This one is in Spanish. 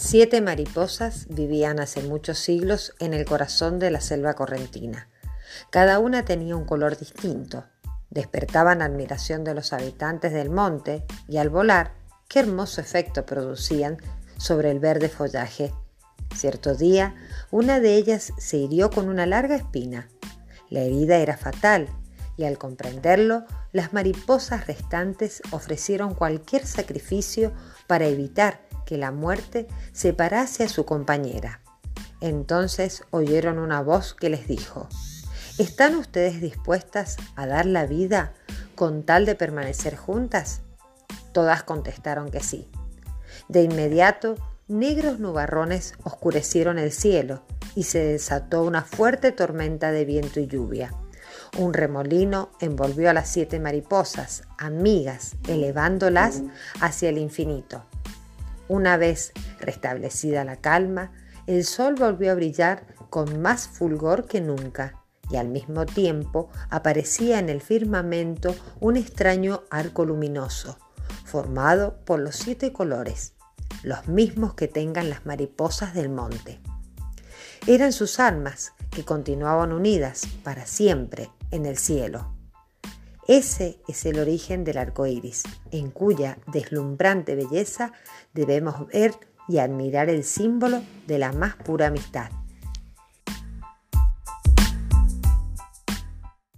Siete mariposas vivían hace muchos siglos en el corazón de la selva correntina. Cada una tenía un color distinto. Despertaban admiración de los habitantes del monte y al volar, qué hermoso efecto producían sobre el verde follaje. Cierto día, una de ellas se hirió con una larga espina. La herida era fatal y al comprenderlo, las mariposas restantes ofrecieron cualquier sacrificio para evitar que la muerte separase a su compañera. Entonces oyeron una voz que les dijo, ¿están ustedes dispuestas a dar la vida con tal de permanecer juntas? Todas contestaron que sí. De inmediato, negros nubarrones oscurecieron el cielo y se desató una fuerte tormenta de viento y lluvia. Un remolino envolvió a las siete mariposas, amigas, elevándolas hacia el infinito. Una vez restablecida la calma, el sol volvió a brillar con más fulgor que nunca y al mismo tiempo aparecía en el firmamento un extraño arco luminoso, formado por los siete colores, los mismos que tengan las mariposas del monte. Eran sus almas que continuaban unidas para siempre en el cielo. Ese es el origen del arco iris, en cuya deslumbrante belleza debemos ver y admirar el símbolo de la más pura amistad.